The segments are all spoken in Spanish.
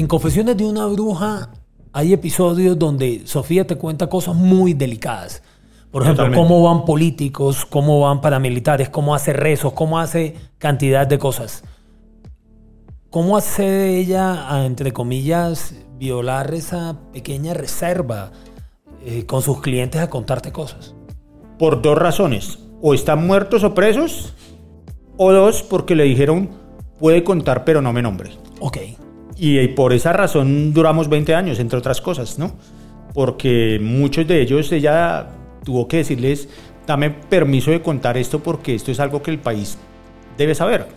En Confesiones de una bruja hay episodios donde Sofía te cuenta cosas muy delicadas. Por ejemplo, Totalmente. cómo van políticos, cómo van paramilitares, cómo hace rezos, cómo hace cantidad de cosas. ¿Cómo hace ella a, entre comillas, violar esa pequeña reserva eh, con sus clientes a contarte cosas? Por dos razones. O están muertos o presos, o dos, porque le dijeron, puede contar pero no me nombre. Ok. Y, por esa razón duramos 20 años, entre otras cosas, ¿no? Porque muchos de ellos ella tuvo que decirles, dame permiso de contar esto porque esto es algo que el país debe saber.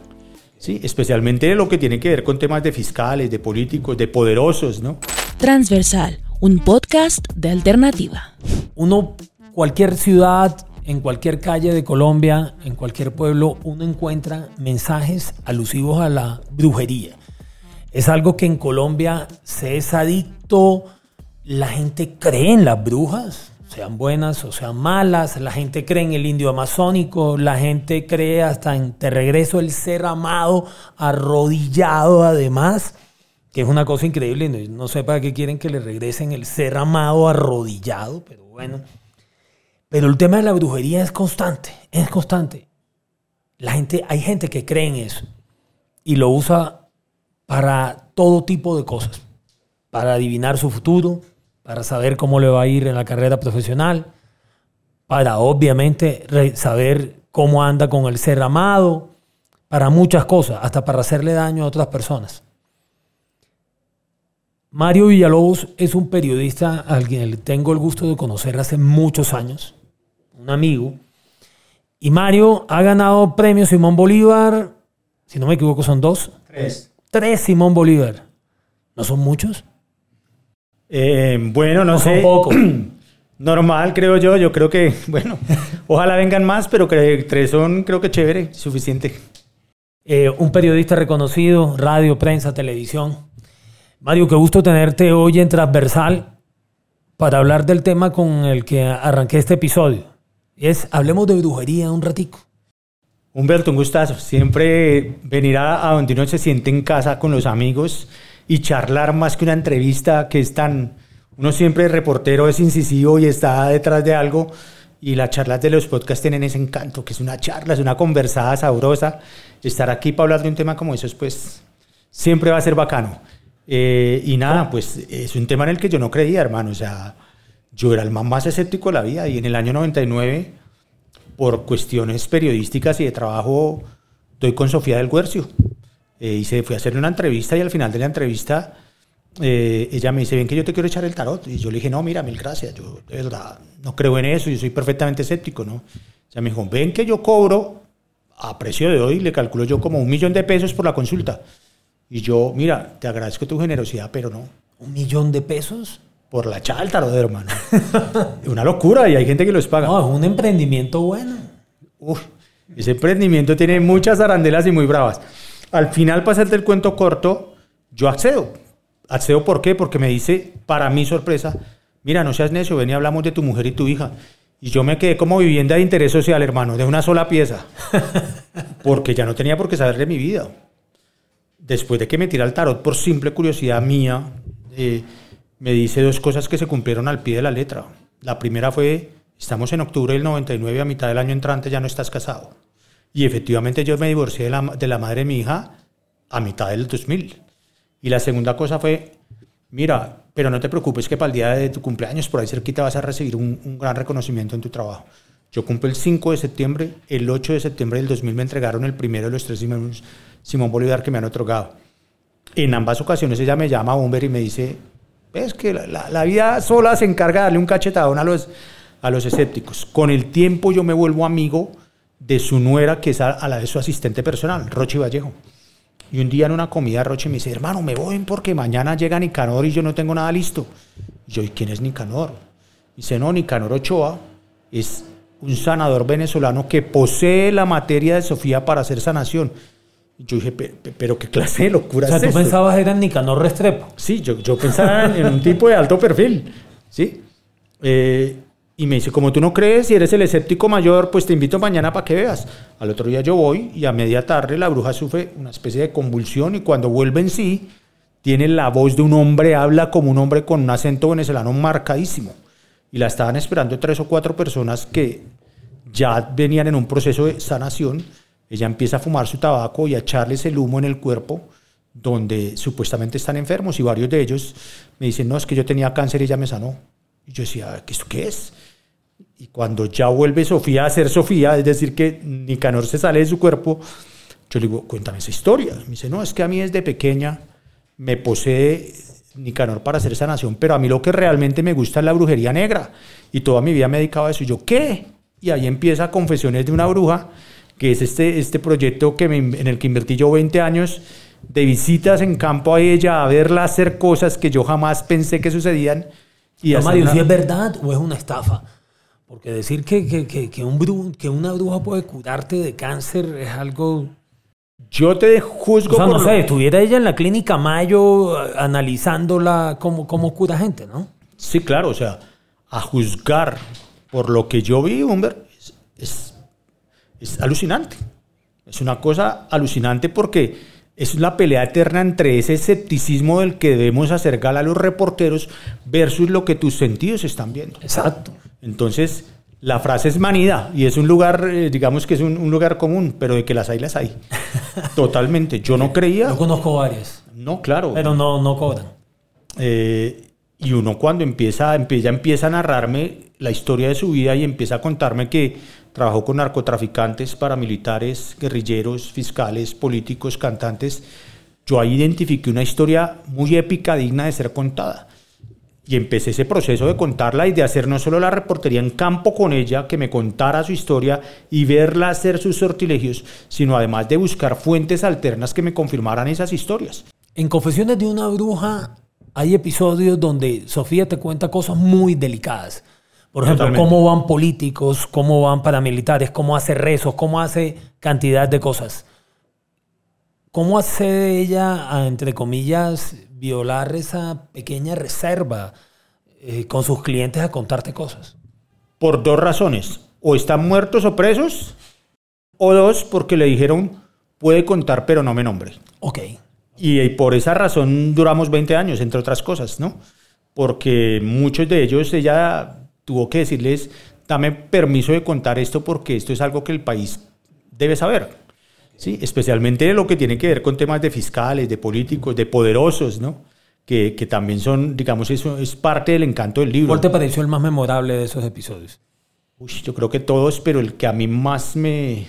¿sí? Especialmente lo que tiene que ver con temas de fiscales, de políticos, de poderosos, ¿no? Transversal, un podcast de alternativa. Uno, cualquier ciudad, en cualquier calle de Colombia, en cualquier pueblo, uno encuentra mensajes alusivos a la brujería. Es algo que en Colombia se es adicto, la gente cree en las brujas, sean buenas o sean malas, la gente cree en el indio amazónico, la gente cree hasta en Te regreso el ser amado, arrodillado además, que es una cosa increíble, no, no sé para qué quieren que le regresen el ser amado arrodillado, pero bueno. Pero el tema de la brujería es constante, es constante. La gente, hay gente que cree en eso y lo usa para todo tipo de cosas, para adivinar su futuro, para saber cómo le va a ir en la carrera profesional, para obviamente saber cómo anda con el ser amado, para muchas cosas, hasta para hacerle daño a otras personas. Mario Villalobos es un periodista al le tengo el gusto de conocer hace muchos años, un amigo. Y Mario ha ganado premios Simón Bolívar, si no me equivoco son dos, Tres. Tres Simón Bolívar. ¿No son muchos? Eh, bueno, no ¿O son pocos? Normal, creo yo. Yo creo que, bueno, ojalá vengan más, pero que tres son, creo que chévere, suficiente. Eh, un periodista reconocido, radio, prensa, televisión. Mario, qué gusto tenerte hoy en Transversal para hablar del tema con el que arranqué este episodio. Y es, hablemos de brujería un ratico. Humberto, un gustazo. Siempre venir a, donde uno se siente en casa con los amigos y charlar más que una entrevista que es tan... Uno siempre reportero es incisivo y está detrás de algo y las charlas de los podcasts tienen ese encanto, que es una charla, es una conversada sabrosa. Estar aquí para hablar de un tema como eso, pues siempre va a ser bacano. Eh, y nada, pues es un tema en el que yo no creía, hermano. O sea, yo era el más escéptico de la vida y en el año 99 por cuestiones periodísticas y de trabajo, doy con Sofía del Guercio. Eh, y se fui a hacerle una entrevista y al final de la entrevista eh, ella me dice, ven que yo te quiero echar el tarot. Y yo le dije, no, mira, mil gracias, yo de verdad no creo en eso, yo soy perfectamente escéptico, ¿no? Ella me dijo, ven que yo cobro a precio de hoy, le calculo yo como un millón de pesos por la consulta. Y yo, mira, te agradezco tu generosidad, pero no, ¿Un millón de pesos? Por la echada del tarot, hermano. una locura y hay gente que los paga. No, es un emprendimiento bueno. Uf, ese emprendimiento tiene muchas arandelas y muy bravas. Al final, para hacerte el cuento corto, yo accedo. ¿Accedo por qué? Porque me dice, para mi sorpresa, mira, no seas necio, ven y hablamos de tu mujer y tu hija. Y yo me quedé como vivienda de interés social, hermano, de una sola pieza. Porque ya no tenía por qué saber de mi vida. Después de que me tira el tarot por simple curiosidad mía, eh, me dice dos cosas que se cumplieron al pie de la letra. La primera fue, estamos en octubre del 99, a mitad del año entrante ya no estás casado. Y efectivamente yo me divorcié de la, de la madre de mi hija a mitad del 2000. Y la segunda cosa fue, mira, pero no te preocupes que para el día de tu cumpleaños, por ahí cerquita vas a recibir un, un gran reconocimiento en tu trabajo. Yo cumplo el 5 de septiembre, el 8 de septiembre del 2000 me entregaron el primero de los tres Simón, Bolívar que me han otorgado. En ambas ocasiones ella me llama a Bomber y me dice, ves que la, la- vida sola se encarga de darle un cachetadón a los, a los escépticos. Con el tiempo yo me vuelvo amigo de su nuera, que es a, la de su asistente personal, Rochi Vallejo. Y un día en una comida Roche me dice, hermano, me voy porque mañana llega Nicanor y yo no tengo nada listo. Y yo, ¿y quién es Nicanor? Dice, no, Nicanor Ochoa es un sanador venezolano que posee la materia de Sofía para hacer sanación. Yo dije, "Pe- pe- pero qué clase de locura O sea, es tú esto?". pensabas era Nicanor Restrepo. Sí, yo, yo pensaba en, en un tipo de alto perfil, ¿sí? Eh, y me dice, como tú no crees y eres el escéptico mayor, pues te invito mañana para que veas. Al otro día yo voy y a media tarde la bruja sufre una especie de convulsión y cuando vuelve en sí, tiene la voz de un hombre, habla como un hombre con un acento venezolano marcadísimo. Y la estaban esperando tres o cuatro personas que ya venían en un proceso de sanación. Ella empieza a fumar su tabaco y a echarles el humo en el cuerpo donde supuestamente están enfermos y varios de ellos me dicen, no, es que yo tenía cáncer y ella me sanó. Y yo decía, ¿esto qué es? Y cuando ya vuelve Sofía a ser Sofía, es decir, que Nicanor se sale de su cuerpo, yo le digo, cuéntame esa historia. Me dice, no, es que a mí desde pequeña me posee Nicanor para hacer sanación, pero a mí lo que realmente me gusta es la brujería negra. Y toda mi vida me he dedicado a eso. Yo, ¿qué? Y ahí empieza Confesiones de una bruja, que es este, este proyecto que en el que invertí yo 20 años de visitas en campo a ella, a verla hacer cosas que yo jamás pensé que sucedían. Y Mario, ¿si es verdad o es una estafa? Porque decir que, que, que, un que una bruja puede curarte de cáncer es algo... Yo te juzgo... O sea, no sé, estuviera ella en la clínica Mayo analizándola cómo, cómo cura gente, ¿no? Sí, claro, o sea, a juzgar por lo que yo vi, Humber, es, es alucinante. Es una cosa alucinante porque es la pelea eterna entre ese escepticismo del que debemos hacer gala a los reporteros versus lo que tus sentidos están viendo. Exacto. Entonces, la frase es manida y es un lugar, eh, digamos que es un, lugar común, pero de que las hay, las hay. Totalmente. Yo no creía. Yo conozco varias. No, claro. Pero no, no cobran. Eh, y uno cuando empieza, empieza, empieza a narrarme la historia de su vida y empieza a contarme que trabajó con narcotraficantes, paramilitares, guerrilleros, fiscales, políticos, cantantes. Yo ahí identifiqué una historia muy épica, digna de ser contada. Y empecé ese proceso de contarla y de hacer no solo la reportería en campo con ella, que me contara su historia y verla hacer sus sortilegios, sino además de buscar fuentes alternas que me confirmaran esas historias. En Confesiones de una bruja hay episodios donde Sofía te cuenta cosas muy delicadas por ejemplo, cómo van políticos, cómo van paramilitares, cómo hace rezos, cómo hace cantidad de cosas. ¿Cómo hace ella a, entre comillas, violar esa pequeña reserva eh, con sus clientes a contarte cosas? Por dos razones. O están muertos o presos, o dos, porque le dijeron, puede contar, pero no me nombre. Ok. Y, y por esa razón duramos 20 años, entre otras cosas, ¿no? Porque muchos de ellos, ella tuvo que decirles, dame permiso de contar esto porque esto es algo que el país debe saber. ¿sí? Especialmente lo que tiene que ver con temas de fiscales, de políticos, de poderosos, ¿no? Que, que, también son, digamos, eso es parte del encanto del libro. ¿Cuál te pareció el más memorable de esos episodios? Uy, yo creo que todos, pero el que a mí más me,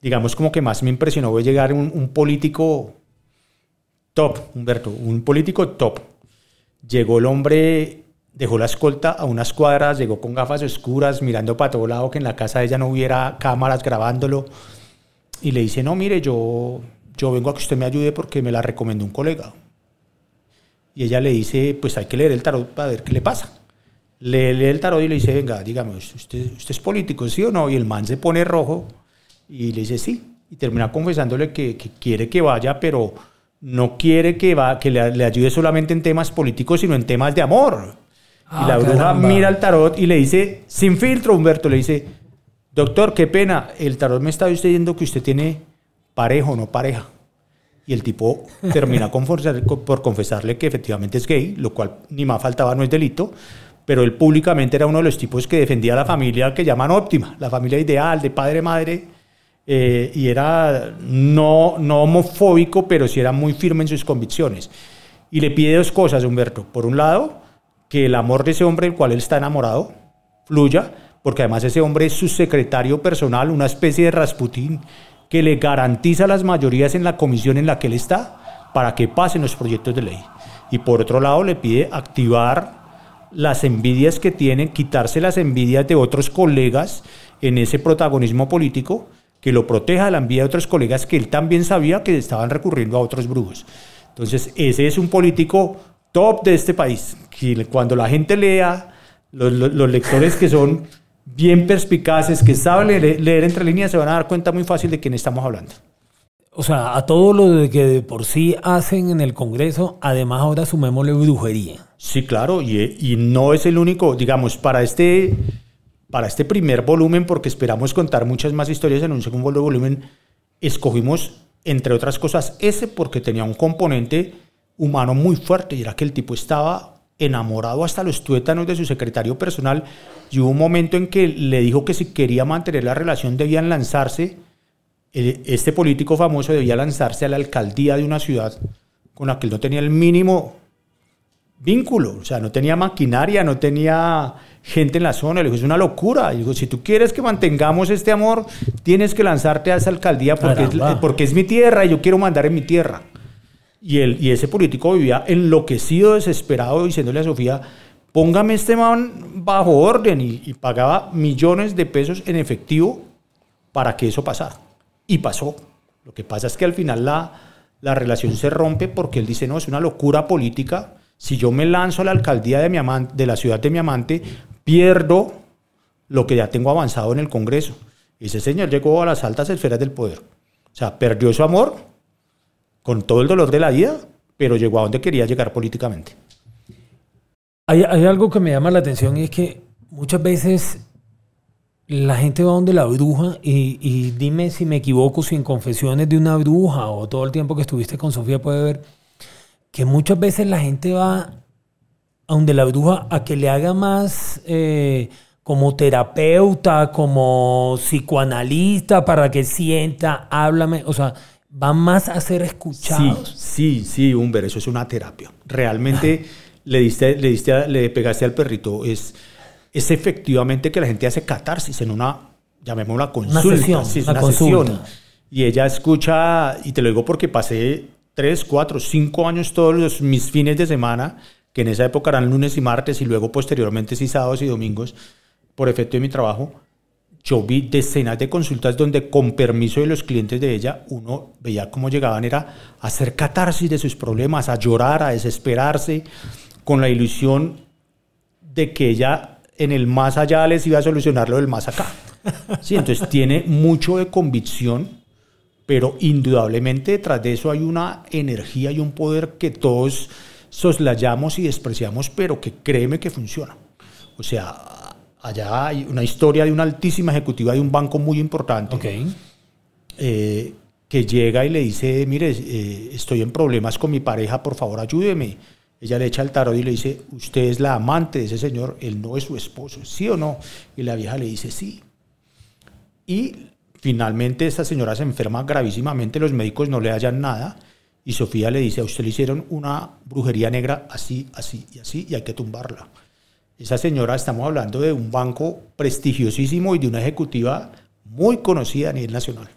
digamos, como que más me impresionó fue llegar un, un político top, Humberto, un político top. Llegó el hombre dejó la escolta a unas cuadras, llegó con gafas oscuras, mirando para todo lado, que en la casa de ella no hubiera cámaras grabándolo. Y le dice, no, mire, yo, yo vengo a que usted me ayude porque me la recomendó un colega. Y ella le dice, pues hay que leer el tarot para ver qué le pasa. Le lee el tarot y le dice, venga, dígame, ¿usted, ¿usted es político, sí o no? Y el man se pone rojo y le dice, sí. Y termina confesándole que, quiere que vaya, pero no quiere que, va, que le, le ayude solamente en temas políticos, sino en temas de amor y la ah, bruja mira el tarot y le dice, sin filtro, Humberto, le dice, doctor, qué pena, el tarot me está diciendo que usted tiene pareja o no pareja. Y el tipo termina por confesarle que efectivamente es gay, lo cual ni más faltaba, no es delito, pero él públicamente era uno de los tipos que defendía a la familia que llaman óptima, la familia ideal de padre, madre, eh, y era no, no homofóbico, pero sí era muy firme en sus convicciones. Y le pide dos cosas, Humberto. Por un lado, que el amor de ese hombre del cual él está enamorado fluya, porque además ese hombre es su secretario personal, una especie de Rasputín que le garantiza las mayorías en la comisión en la que él está para que pasen los proyectos de ley. Y por otro lado le pide activar las envidias que tiene, quitarse las envidias de otros colegas en ese protagonismo político, que lo proteja de la envidia de otros colegas que él también sabía que estaban recurriendo a otros brujos. Entonces, ese es un político top de este país. cuando la gente lea, los, lectores que son bien perspicaces, que saben leer, entre líneas, se van a dar cuenta muy fácil de quién estamos hablando. O sea, a todo lo que de por sí hacen en el Congreso, además ahora sumémosle brujería. Sí, claro, y, y no es el único, digamos, para este, para este primer volumen, porque esperamos contar muchas más historias en un segundo volumen, escogimos entre otras cosas, ese porque tenía un componente humano muy fuerte y era que el tipo estaba enamorado hasta los tuétanos de su secretario personal y hubo un momento en que le dijo que si quería mantener la relación debían lanzarse, este político famoso debía lanzarse a la alcaldía de una ciudad con la que él no tenía el mínimo vínculo, o sea, no tenía maquinaria, no tenía gente en la zona, le dijo, es una locura, y dijo, si tú quieres que mantengamos este amor, tienes que lanzarte a esa alcaldía porque, es, porque es mi tierra y yo quiero mandar en mi tierra. Y, él, y ese político vivía enloquecido, desesperado, diciéndole a Sofía, póngame este man bajo orden y, pagaba millones de pesos en efectivo para que eso pasara. Y pasó. Lo que pasa es que al final la, la relación se rompe porque él dice, no, es una locura política. Si yo me lanzo a la alcaldía de, mi amante, de la ciudad de mi amante, pierdo lo que ya tengo avanzado en el Congreso. Ese señor llegó a las altas esferas del poder. O sea, perdió su amor con todo el dolor de la vida, pero llegó a donde quería llegar políticamente. Hay, algo que me llama la atención y es que muchas veces la gente va donde la bruja y, dime si me equivoco, si en confesiones de una bruja o todo el tiempo que estuviste con Sofía puede ver que muchas veces la gente va a donde la bruja a que le haga más eh, como terapeuta, como psicoanalista, para que sienta, háblame, o sea, van más a ser escuchados. Sí, sí, sí, Humber, eso es una terapia. Realmente le diste, le diste, le pegaste al perrito. Es, es efectivamente que la gente hace catarsis en una, llamémosla consulta. Una sesión, sí, una, sesión. Y ella escucha, y te lo digo porque pasé tres, cuatro, cinco años todos los, mis fines de semana, que en esa época eran lunes y martes, y luego posteriormente sí sábados y domingos, por efecto de mi trabajo yo vi decenas de consultas donde con permiso de los clientes de ella, uno veía cómo llegaban era a hacer catarsis de sus problemas, a llorar, a desesperarse, con la ilusión de que ella en el más allá les iba a solucionar lo del más acá. Sí, entonces tiene mucho de convicción, pero indudablemente detrás de eso hay una energía y un poder que todos soslayamos y despreciamos, pero que créeme que funciona. O sea, allá hay una historia de una altísima ejecutiva de un banco muy importante eh, que llega y le dice, mire, eh, estoy en problemas con mi pareja, por favor ayúdeme. Ella le echa el tarot y le dice, usted es la amante de ese señor, él no es su esposo, ¿sí o no? Y la vieja le dice, sí. Y finalmente esta señora se enferma gravísimamente, los médicos no le hallan nada. Y Sofía le dice, a usted le hicieron una brujería negra así, así y así, y hay que tumbarla. Esa señora, estamos hablando de un banco prestigiosísimo y de una ejecutiva muy conocida a nivel nacional,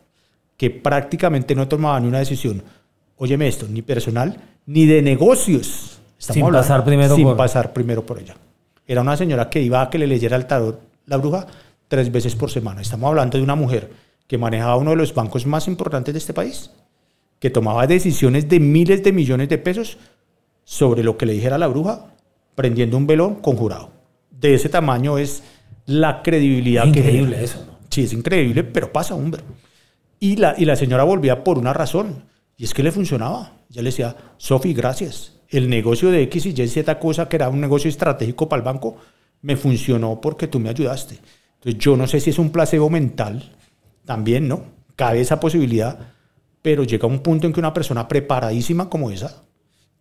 que prácticamente no tomaba ni una decisión, óyeme esto, ni personal, ni de negocios. sin pasar primero sin pasar primero por ella. Era una señora que iba a que le leyera el tarot la bruja tres veces por semana. Estamos hablando de una mujer que manejaba uno de los bancos más importantes de este país, que tomaba decisiones de miles de millones de pesos sobre lo que le dijera la bruja prendiendo un velón conjurado. De ese tamaño es la credibilidad que... Increíble eso, ¿no? Sí, es increíble, pero pasa, hombre. Y la, y la señora volvía por una razón, y es que le funcionaba. Ya le decía, Sofi, gracias. El negocio de X y Y, Z cosa que era un negocio estratégico para el banco, me funcionó porque tú me ayudaste. Entonces, yo no sé si es un placebo mental, también, ¿no? Cabe esa posibilidad, pero llega un punto en que una persona preparadísima como esa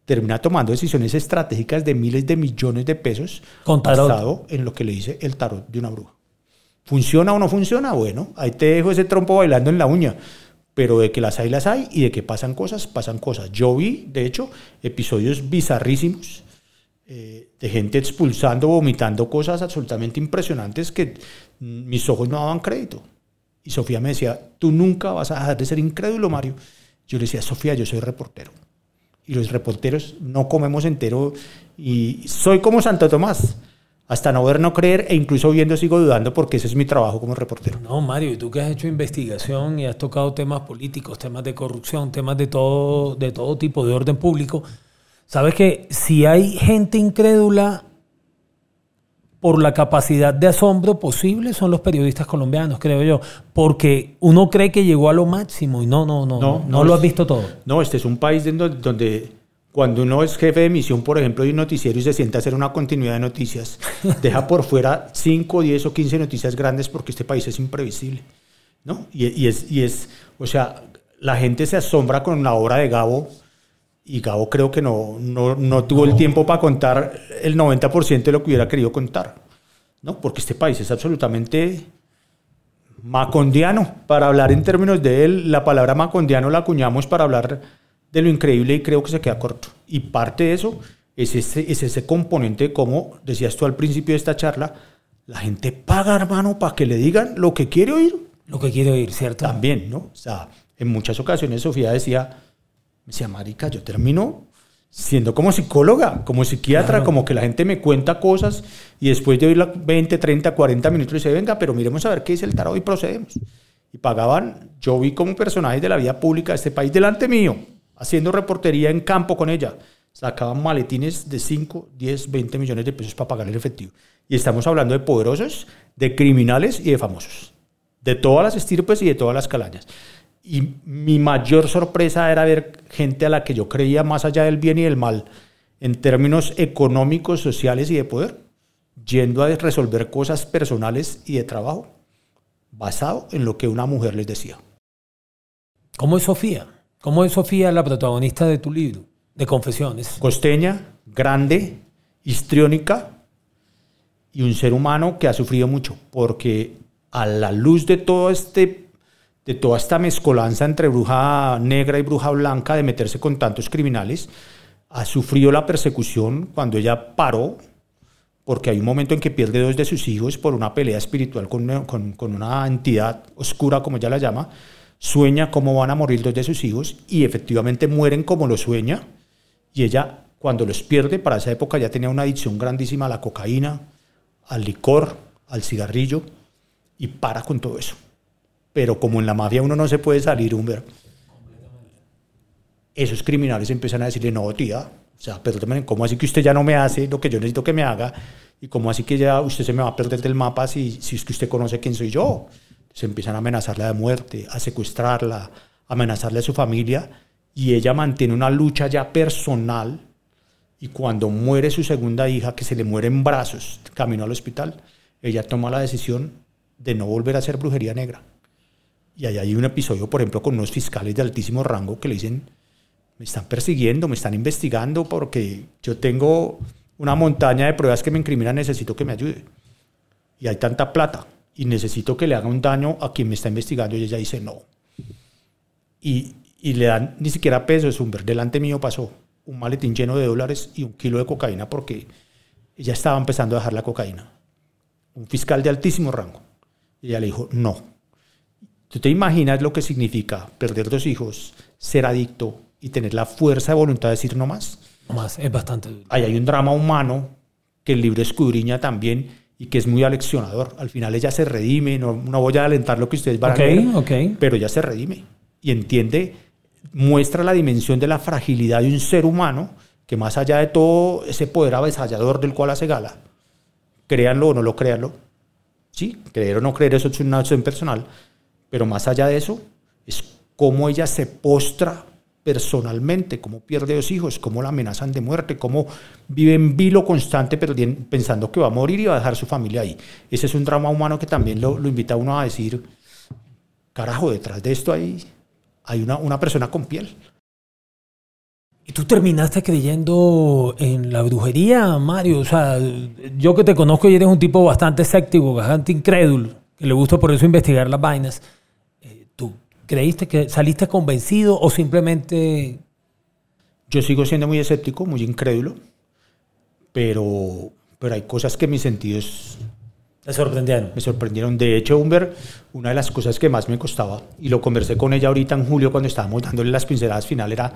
termina tomando decisiones estratégicas de miles de millones de pesos basado en lo que le dice el tarot de una bruja. ¿Funciona o no funciona? Bueno, ahí te dejo ese trompo bailando en la uña. Pero de que las hay, las hay, y de que pasan cosas, pasan cosas. Yo vi, de hecho, episodios bizarrísimos eh, de gente expulsando, vomitando cosas absolutamente impresionantes que mis ojos no daban crédito. Y Sofía me decía, tú nunca vas a dejar de ser incrédulo, Mario. Yo le decía, Sofía, yo soy reportero y los reporteros no comemos entero y soy como Santo Tomás. Hasta no ver, no creer e incluso viendo sigo dudando porque ese es mi trabajo como reportero. No, Mario, y tú que has hecho investigación y has tocado temas políticos, temas de corrupción, temas de todo, de todo tipo, de orden público, sabes que si hay gente incrédula por la capacidad de asombro posible son los periodistas colombianos, creo yo, porque uno cree que llegó a lo máximo y no, no, no, no, no, lo has visto todo. No, este es un país donde, cuando uno es jefe de emisión, por ejemplo, de un noticiero y se sienta a hacer una continuidad de noticias, deja por fuera 5, 10 o 15 noticias grandes porque este país es imprevisible, ¿no? Y, y, es, y es, o sea, la gente se asombra con la obra de Gabo y Gabo creo que no, no, no tuvo el tiempo para contar el 90% de lo que hubiera querido contar, ¿no? Porque este país es absolutamente macondiano. Para hablar en términos de él, la palabra macondiano la acuñamos para hablar de lo increíble y creo que se queda corto. Y parte de eso es ese, es ese componente, como decías tú al principio de esta charla, la gente paga, hermano, para que le digan lo que quiere oír. Lo que quiere oír, ¿cierto? También, ¿no? O sea, en muchas ocasiones Sofía decía, me decía, marica, yo termino siendo como psicóloga, como psiquiatra, como que la gente me cuenta cosas y después de oírla 20, 30, 40 minutos dice, venga, pero miremos a ver qué dice el tarot y procedemos. Y pagaban, yo vi como personajes de la vida pública de este país delante mío, haciendo reportería en campo con ella. Sacaban maletines de 5, 10, 20 millones de pesos para pagar el efectivo. Y estamos hablando de poderosos, de criminales y de famosos. De todas las estirpes y de todas las calañas. Y mi mayor sorpresa era ver gente a la que yo creía más allá del bien y del mal, en términos económicos, sociales y de poder, yendo a resolver cosas personales y de trabajo, basado en lo que una mujer les decía. ¿Cómo es Sofía? ¿Cómo es Sofía la protagonista de tu libro, de Confesiones? Costeña, grande, histriónica y un ser humano que ha sufrido mucho, porque a la luz de todo este de toda esta mezcolanza entre bruja negra y bruja blanca de meterse con tantos criminales, ha sufrido la persecución cuando ella paró, porque hay un momento en que pierde dos de sus hijos por una pelea espiritual con, una entidad oscura, como ella la llama, sueña cómo van a morir dos de sus hijos y efectivamente mueren como lo sueña, y ella cuando los pierde, para esa época ya tenía una adicción grandísima a la cocaína, al licor, al cigarrillo, y para con todo eso pero como en la mafia uno no se puede salir, Humber, esos criminales empiezan a decirle, no, tía, o sea, perdóneme, ¿cómo así que usted ya no me hace lo que yo necesito que me haga? ¿Y cómo así que ya usted se me va a perder del mapa si, si es que usted conoce quién soy yo? Se empiezan a amenazarla de muerte, a secuestrarla, a amenazarle a su familia, y ella mantiene una lucha ya personal, y cuando muere su segunda hija, que se le muere en brazos, camino al hospital, ella toma la decisión de no volver a hacer brujería negra y ahí hay un episodio, por ejemplo, con unos fiscales de altísimo rango que le dicen, me están persiguiendo, me están investigando porque yo tengo una montaña de pruebas que me incriminan, necesito que me ayude. Y hay tanta plata y necesito que le haga un daño a quien me está investigando y ella dice no. Y, y le dan ni siquiera pesos, Humber. Delante mío pasó un maletín lleno de dólares y un kilo de cocaína porque ella estaba empezando a dejar la cocaína. Un fiscal de altísimo rango. Y ella le dijo, no, ¿Tú te imaginas lo que significa perder dos hijos, ser adicto y tener la fuerza de voluntad de decir no más? No más, es bastante Ahí hay un drama humano que el libro escudriña también y que es muy aleccionador. Al final ella se redime, no, no voy a alentar lo que ustedes van a leer, pero ella se redime y entiende, muestra la dimensión de la fragilidad de un ser humano que más allá de todo ese poder avasallador del cual hace gala, créanlo o no lo créanlo, sí, creer o no creer, eso es una acción personal, pero más allá de eso, es cómo ella se postra personalmente, cómo pierde a los hijos, cómo la amenazan de muerte, cómo vive en vilo constante pensando que va a morir y va a dejar su familia ahí. Ese es un drama humano que también lo, invita a uno a decir, carajo, detrás de esto hay, hay una, una persona con piel. ¿Y tú terminaste creyendo en la brujería, Mario? O sea, yo que te conozco y eres un tipo bastante escéptico, bastante incrédulo, que le gusta por eso investigar las vainas. ¿Creíste que saliste convencido o simplemente... Yo sigo siendo muy escéptico, muy incrédulo, pero, pero hay cosas que mis sentidos... ¿Te sorprendieron? Me sorprendieron. De hecho, Humber, una de las cosas que más me costaba, y lo conversé con ella ahorita en julio cuando estábamos dándole las pinceladas final, era,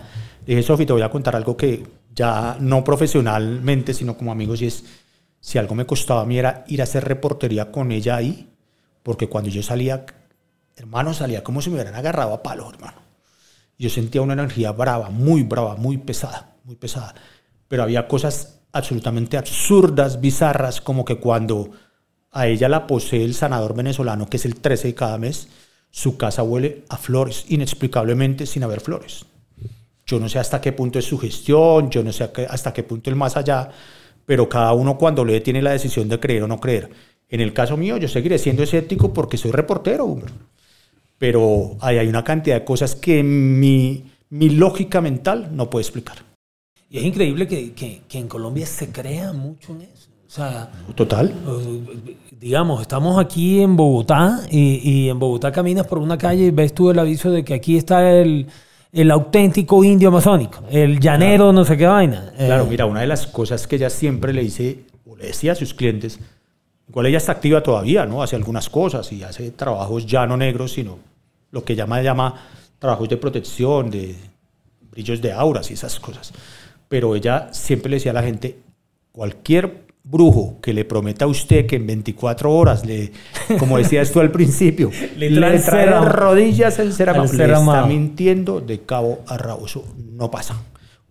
dije, Sofi, te voy a contar algo que ya no profesionalmente, sino como amigos, y es, si algo me costaba a mí era ir a hacer reportería con ella ahí, porque cuando yo salía hermano, salía como si me hubieran agarrado a palos, hermano. Yo sentía una energía brava, muy brava, muy pesada, muy pesada. Pero había cosas absolutamente absurdas, bizarras, como que cuando a ella la posee el sanador venezolano, que es el 13 de cada mes, su casa huele a flores, inexplicablemente sin haber flores. Yo no sé hasta qué punto es su gestión, yo no sé hasta qué punto el más allá, pero cada uno cuando lee tiene la decisión de creer o no creer. En el caso mío, yo seguiré siendo escéptico porque soy reportero, hombre pero ahí hay una cantidad de cosas que mi, mi lógica mental no puede explicar. Y es increíble que, que, que en Colombia se crea mucho en eso. O sea, Total. eh, digamos, estamos aquí en Bogotá y, y en Bogotá caminas por una calle y ves tú el aviso de que aquí está el, el auténtico indio amazónico, el llanero no sé qué vaina. Eh, Claro, mira, una de las cosas que ella siempre le dice, o le decía a sus clientes, igual ella está activa todavía, ¿no? Hace algunas cosas y hace trabajos ya no negros, sino lo que llama, llama trabajos de protección, de brillos de auras y esas cosas. Pero ella siempre le decía a la gente, cualquier brujo que le prometa a usted que en 24 horas, le, como decías tú al principio, Le le, trae rodillas amado, ser le está mintiendo de cabo a rabo. Eso no pasa.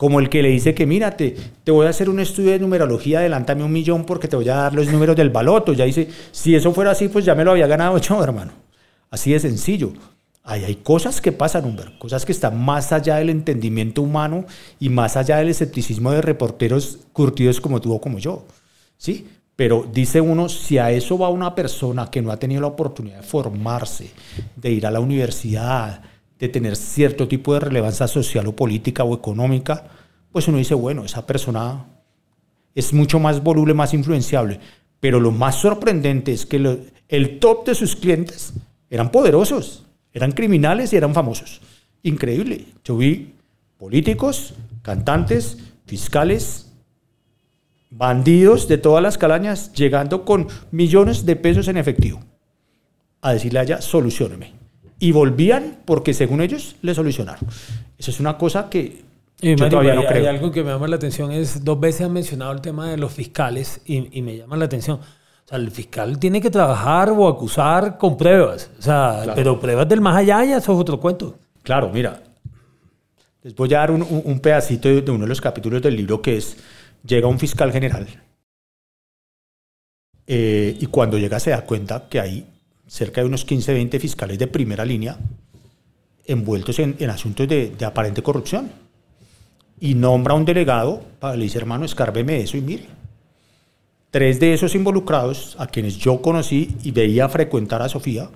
Como el que le dice que, mírate, te voy a hacer un estudio de numerología, adelántame un millón porque te voy a dar los números del baloto. Ya dice, si eso fuera así, pues ya me lo había ganado yo, hermano. Así de sencillo. Ahí hay cosas que pasan, Humber, cosas que están más allá del entendimiento humano y más allá del escepticismo de reporteros curtidos como tú o como yo. ¿Sí? Pero dice uno, si a eso va una persona que no ha tenido la oportunidad de formarse, de ir a la universidad, de tener cierto tipo de relevancia social o política o económica, pues uno dice, bueno, esa persona es mucho más voluble, más influenciable. Pero lo más sorprendente es que el top de sus clientes eran poderosos, eran criminales y eran famosos. Increíble. Yo vi políticos, cantantes, fiscales, bandidos de todas las calañas llegando con millones de pesos en efectivo a decirle a ella, solucioneme. Y volvían porque según ellos le solucionaron. Eso es una cosa que Y, yo todavía no hay, creo. hay algo que me llama la atención es dos veces han mencionado el tema de los fiscales y, y me llama la atención. O sea, el fiscal tiene que trabajar o acusar con pruebas. O sea, Claro. pero pruebas del más allá ya eso es otro cuento. Claro, mira, les voy a dar un, pedacito de, de uno de los capítulos del libro que es, llega un fiscal general eh, y cuando llega se da cuenta que hay cerca de unos 15, 20 fiscales de primera línea envueltos en, asuntos de, aparente corrupción. Y nombra un delegado, para le dice, hermano, escárbeme eso y mire. Tres de esos involucrados, a quienes yo conocí y veía frecuentar a Sofía,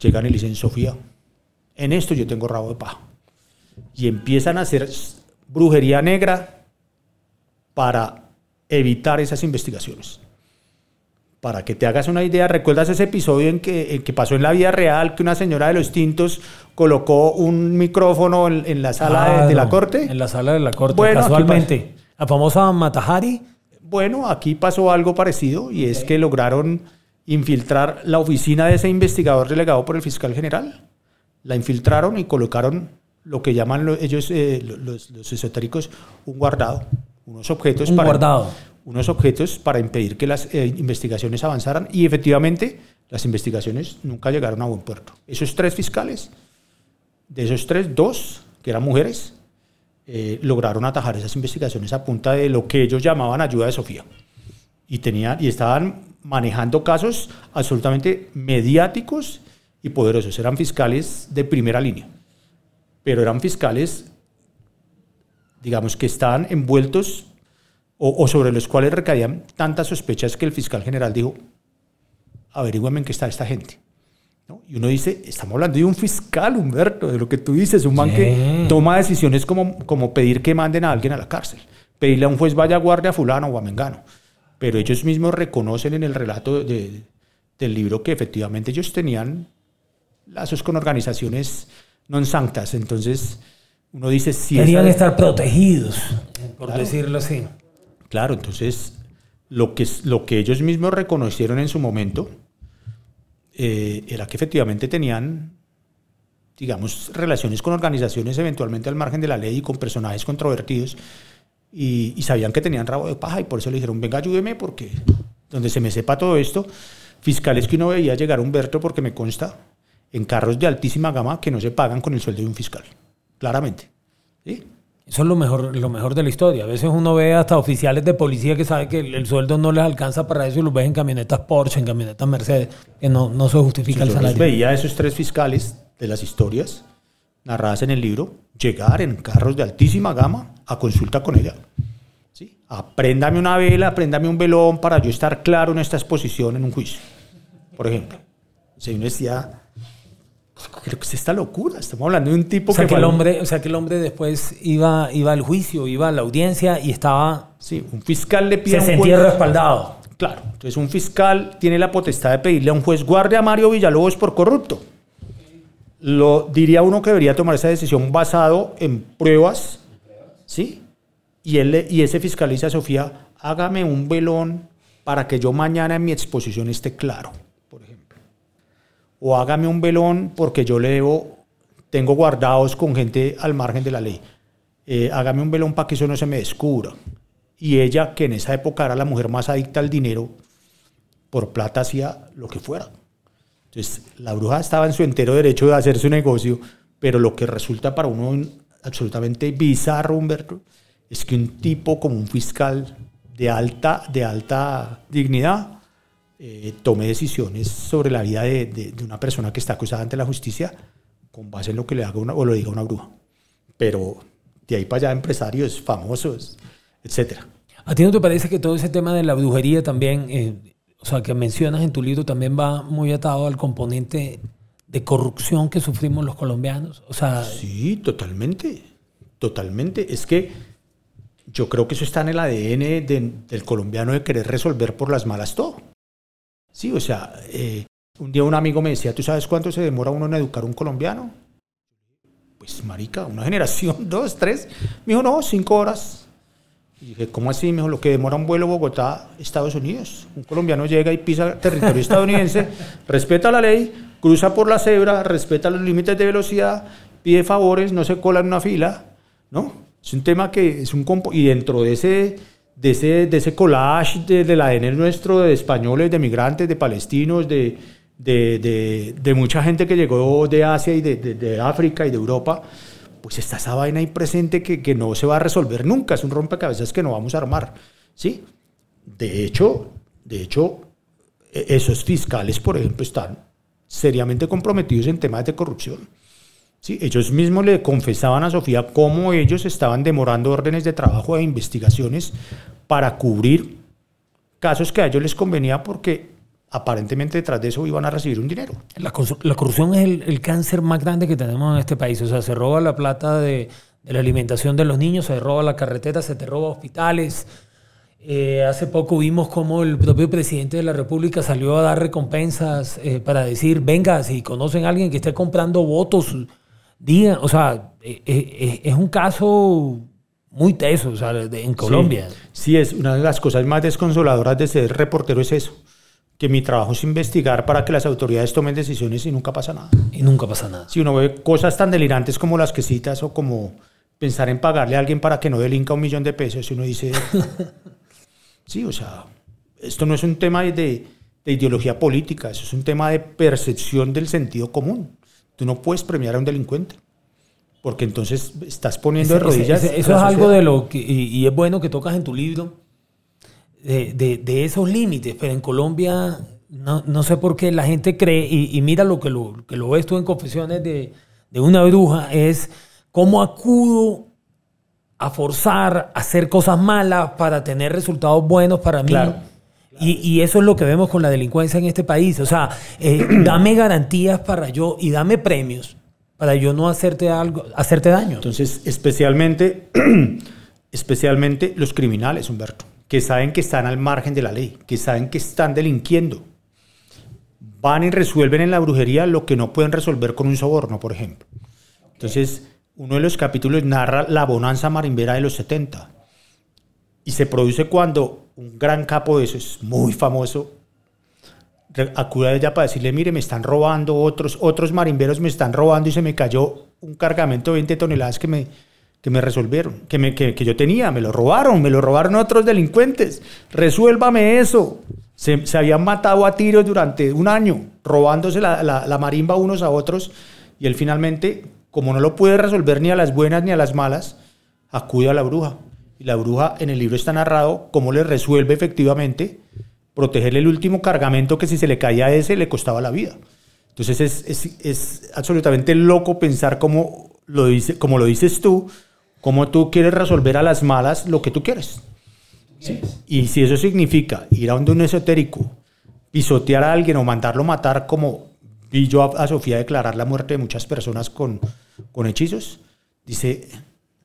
llegan y le dicen, Sofía, en esto yo tengo rabo de paja. Y empiezan a hacer brujería negra para evitar esas investigaciones. Para que te hagas una idea, ¿recuerdas ese episodio en que, en que pasó en la vida real que una señora de los tintos colocó un micrófono en, en la sala de, de la corte? En la sala de la corte, Bueno, casualmente. La famosa Matajari. Bueno, aquí pasó algo parecido y es que lograron infiltrar la oficina de ese investigador delegado por el fiscal general. La infiltraron y colocaron lo que llaman lo- ellos, eh, lo- los, los esotéricos, un guardado, unos objetos Un para guardado. Unos objetos para impedir que las eh, investigaciones avanzaran y efectivamente las investigaciones nunca llegaron a buen puerto. Esos tres fiscales, de esos tres, dos, que eran mujeres, eh, lograron atajar esas investigaciones a punta de lo que ellos llamaban ayuda de Sofía. Y, tenían, y estaban manejando casos absolutamente mediáticos y poderosos. Eran fiscales de primera línea, pero eran fiscales, digamos, que estaban envueltos o, o sobre los cuales recaían tantas sospechas que el fiscal general dijo, averígüenme en qué está esta gente. ¿no? Y uno dice, estamos hablando de un fiscal, Humberto, de lo que tú dices, un man Sí. que toma decisiones como, como pedir que manden a alguien a la cárcel, pedirle a un juez vaya a guardia a fulano o a mengano. Pero ellos mismos reconocen en el relato de- del libro que efectivamente ellos tenían lazos con organizaciones non sanctas. Entonces, uno dice, si Querían esa- estar protegidos, por Claro. decirlo así. Claro, entonces lo que, lo que ellos mismos reconocieron en su momento eh, era que efectivamente tenían, digamos, relaciones con organizaciones eventualmente al margen de la ley y con personajes controvertidos y, y sabían que tenían rabo de paja y por eso le dijeron, venga, ayúdeme porque donde se me sepa todo esto, fiscales que uno veía llegar a Humberto porque me consta en carros de altísima gama que no se pagan con el sueldo de un fiscal, claramente. ¿sí? Eso es lo mejor, lo mejor de la historia. A veces uno ve hasta oficiales de policía que sabe que el, el sueldo no les alcanza para eso y los ves en camionetas Porsche, en camionetas Mercedes, que no, no se justifica el Nosotros salario. veía a esos tres fiscales de las historias narradas en el libro llegar en carros de altísima gama a consulta con ella. ¿Sí? Apréndame una vela, apréndame un velón para yo estar claro en esta exposición en un juicio, por ejemplo. Si uno decía, Creo que es esta locura. Estamos hablando de un tipo O sea, que que el hombre, o sea, que el hombre después iba, iba al juicio, iba a la audiencia y estaba... Sí, un fiscal le pide Se sentía respaldado. Claro, entonces un fiscal tiene la potestad de pedirle a un juez guardia a Mario Villalobos por corrupto. Lo diría uno que debería tomar esa decisión basado en pruebas, ¿sí? Y, él, le- y ese fiscal le dice a Sofía, hágame un velón para que yo mañana en mi exposición esté claro, por ejemplo. O hágame un velón porque yo le debo, tengo guardados con gente al margen de la ley. Eh, hágame un velón para que eso no se me descubra. Y ella, que en esa época era la mujer más adicta al dinero, por plata hacía lo que fuera. Entonces, la bruja estaba en su entero derecho de hacer su negocio, pero lo que resulta para uno absolutamente bizarro, Humberto, es que un tipo como un fiscal de alta, de alta dignidad eh, tome decisiones sobre la vida de, de- de una persona que está acusada ante la justicia con base en lo que le haga una, o lo diga una bruja. Pero de ahí para allá empresarios famosos, etcétera. ¿A ti no te parece que todo ese tema de la brujería también, eh, o sea, que mencionas en tu libro, también va muy atado al componente de corrupción que sufrimos los colombianos? O sea, Sí, totalmente. Totalmente. Es que yo creo que eso está en el ADN de- del colombiano de querer resolver por las malas todo. Sí, o sea, eh, un día un amigo me decía, ¿tú sabes cuánto se demora uno en educar un colombiano? Pues, marica, una generación, dos, tres. Me dijo, no, cinco horas. Y dije, ¿cómo así? Me dijo, lo que demora un vuelo Bogotá, Estados Unidos. Un colombiano llega y pisa territorio estadounidense, respeta la ley, cruza por la cebra, respeta los límites de velocidad, pide favores, no se cola en una fila, ¿no? Es un tema que es un... compo- Y dentro de ese, de ese, de ese collage de, del ADN nuestro, de españoles, de migrantes, de palestinos, de, de, de- de mucha gente que llegó de Asia y de, de- de África y de Europa, pues está esa vaina ahí presente que, que no se va a resolver nunca, es un rompecabezas que no vamos a armar, ¿sí? De hecho, de hecho, e- esos fiscales, por ejemplo, están seriamente comprometidos en temas de corrupción. Sí, ellos mismos le confesaban a Sofía cómo ellos estaban demorando órdenes de trabajo e investigaciones para cubrir casos que a ellos les convenía porque aparentemente detrás de eso iban a recibir un dinero. la, corrupción es el, el cáncer más grande que tenemos en este país. O sea, se roba la plata de, de la alimentación de los niños, se roba la carretera, se te roba hospitales. Eh, hace poco vimos cómo el propio presidente de la República salió a dar recompensas eh, para decir, venga, si conocen a alguien que esté comprando votos, digan, o sea, eh, eh, es un caso muy teso o sea, en Colombia. Sí, sí, es una de las cosas más desconsoladoras de ser reportero es eso, que mi trabajo es investigar para que las autoridades tomen decisiones y nunca pasa nada. Y nunca pasa nada. Si uno ve cosas tan delirantes como las que citas o como pensar en pagarle a alguien para que no delinca un millón de pesos, y uno dice, sí, o sea, esto no es un tema de, de ideología política, eso es un tema de percepción del sentido común. Tú no puedes premiar a un delincuente, porque entonces estás poniendo de Ese- ese- rodillas. ese- eso es algo de lo que, y, y es bueno que tocas en tu libro, de, de- de esos límites, pero en Colombia no, no sé por qué la gente cree, y, y mira lo que lo, que lo ves tú en Confesiones de, de una bruja, es cómo acudo a forzar a hacer cosas malas para tener resultados buenos para mí. Claro. Y, eso es lo que vemos con la delincuencia en este país. O sea, eh, dame garantías para yo y dame premios para yo no hacerte algo, hacerte daño. Entonces, especialmente, especialmente los criminales, Humberto, que saben que están al margen de la ley, que saben que están delinquiendo. Van y resuelven en la brujería lo que no pueden resolver con un soborno, por ejemplo. Entonces, uno de los capítulos narra la bonanza marimbera de los 70. Y se produce cuando un gran capo de esos, muy famoso, acude a ella para decirle, mire, me están robando, otros, otros marimberos me están robando y se me cayó un cargamento de 20 toneladas que me, que me resolvieron, que, me, que, que yo tenía, me lo robaron, me lo robaron otros delincuentes, resuélvame eso. Se, se habían matado a tiros durante un año, robándose la, la- la marimba unos a otros, y él finalmente, como no lo puede resolver ni a las buenas ni a las malas, acude a la bruja. Y la bruja en el libro está narrado cómo le resuelve efectivamente protegerle el último cargamento que si se le caía a ese le costaba la vida. Entonces es, es- es absolutamente loco pensar cómo lo, dice, como lo dices tú, cómo tú quieres resolver a las malas lo que tú quieres. ¿sí? Y si eso significa ir a donde un esotérico, pisotear a alguien o mandarlo matar como vi yo a, a Sofía declarar la muerte de muchas personas con, con hechizos, dice,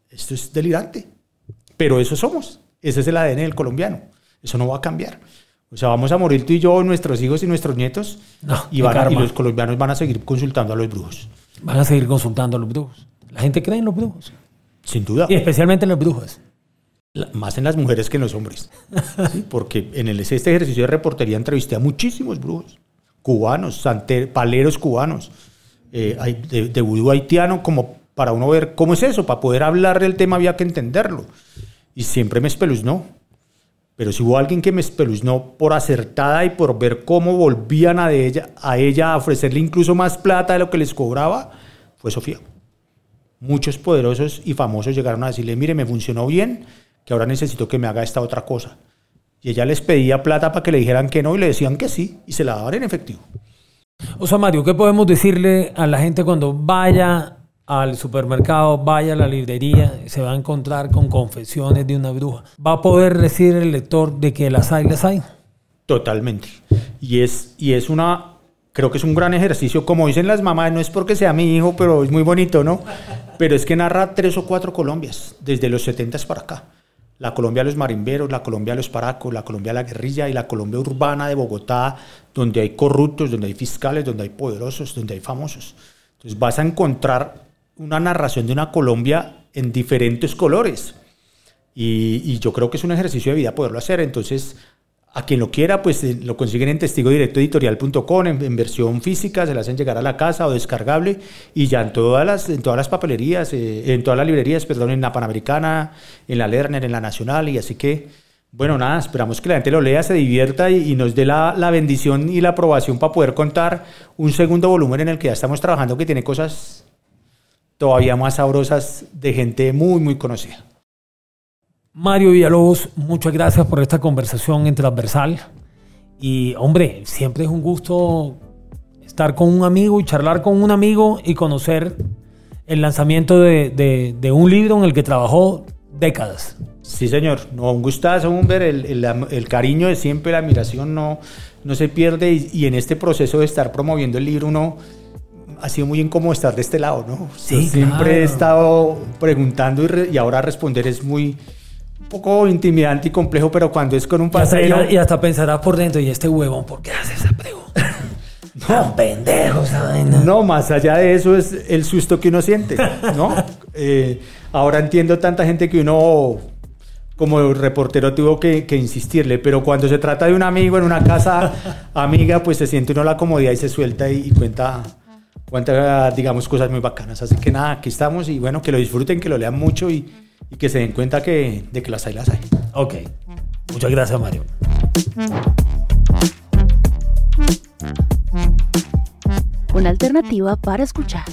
esto es delirante, pero eso somos, ese es el ADN del colombiano, eso no va a cambiar. O sea, vamos a morir tú y yo, nuestros hijos y nuestros nietos, No, y, qué van a- y karma. los colombianos van a seguir consultando a los brujos, Van a seguir consultando a los brujos. La gente cree en los brujos. sin duda. Y especialmente en las brujas. La- más en las mujeres que en los hombres. Sí, Porque en el, este ejercicio de reportería entrevisté a muchísimos brujos, cubanos, paleros cubanos, eh, de, de vudú haitiano, como para uno ver cómo es eso, para poder hablar del tema había que entenderlo. Y siempre me espeluznó. Pero si hubo alguien que me espeluznó por acertada y por ver cómo volvían a, de ella, a ella a ofrecerle incluso más plata de lo que les cobraba, fue Sofía muchos poderosos y famosos llegaron a decirle, mire, me funcionó bien, que ahora necesito que me haga esta otra cosa. Y ella les pedía plata para que le dijeran que no y le decían que sí, y se la daban en efectivo. O sea, Mario, ¿qué podemos decirle a la gente cuando vaya al supermercado, vaya a la librería, se va a encontrar con confesiones de una bruja? ¿Va a poder decir el lector de que las hay, las hay? Totalmente. Y es, y es una, creo que es un gran ejercicio, como dicen las mamás, no es porque sea mi hijo, pero es muy bonito, ¿no? Pero es que narra tres o cuatro Colombias, desde los 70 para acá. La Colombia de los marimberos, la Colombia de los paracos, la Colombia de la guerrilla y la Colombia urbana de Bogotá, donde hay corruptos, donde hay fiscales, donde hay poderosos, donde hay famosos. Entonces vas a encontrar una narración de una Colombia en diferentes colores. Y, yo creo que es un ejercicio de vida poderlo hacer. Entonces, a quien lo quiera, pues eh, lo consiguen en testigodirectoeditorial.com, en, en versión física, se la hacen llegar a la casa o descargable. Y ya en todas las, en todas las papelerías, eh, en todas las librerías, perdón, en la Panamericana, en la Lerner, en la Nacional. Y así que, bueno, nada, esperamos que la gente lo lea, se divierta y, y nos dé la, la bendición y la aprobación para poder contar un segundo volumen en el que ya estamos trabajando, que tiene cosas todavía más sabrosas de gente muy, muy conocida. Mario Villalobos, muchas gracias por esta conversación en transversal. Y hombre, siempre es un gusto estar con un amigo y charlar con un amigo y conocer el lanzamiento de, de- de un libro en el que trabajó décadas. Sí, señor. No, un gustazo, Humber. El, el, el cariño de siempre, la admiración no, no se pierde. Y, y en este proceso de estar promoviendo el libro, uno ha sido muy incómodo estar de este lado, ¿no? Sí, siempre claro. he estado preguntando y, re- y ahora responder es muy un poco intimidante y complejo, pero cuando es con un Y hasta, parcero... y hasta pensarás por dentro, y este huevón, ¿por qué hace esa pregunta? Tan pendejo esa vaina. No, más allá de eso es el susto que uno siente, ¿no? Eh, ahora entiendo tanta gente que uno como reportero tuvo que, que insistirle, pero cuando se trata de un amigo en una casa amiga, pues se siente uno la comodidad y se suelta y, y cuenta, cuenta, digamos, cosas muy bacanas. Así que nada, aquí estamos y bueno, que lo disfruten, que lo lean mucho y, y que se den cuenta que, de que las hay, las hay. Ok. Muchas gracias, Mario. Una alternativa para escuchar.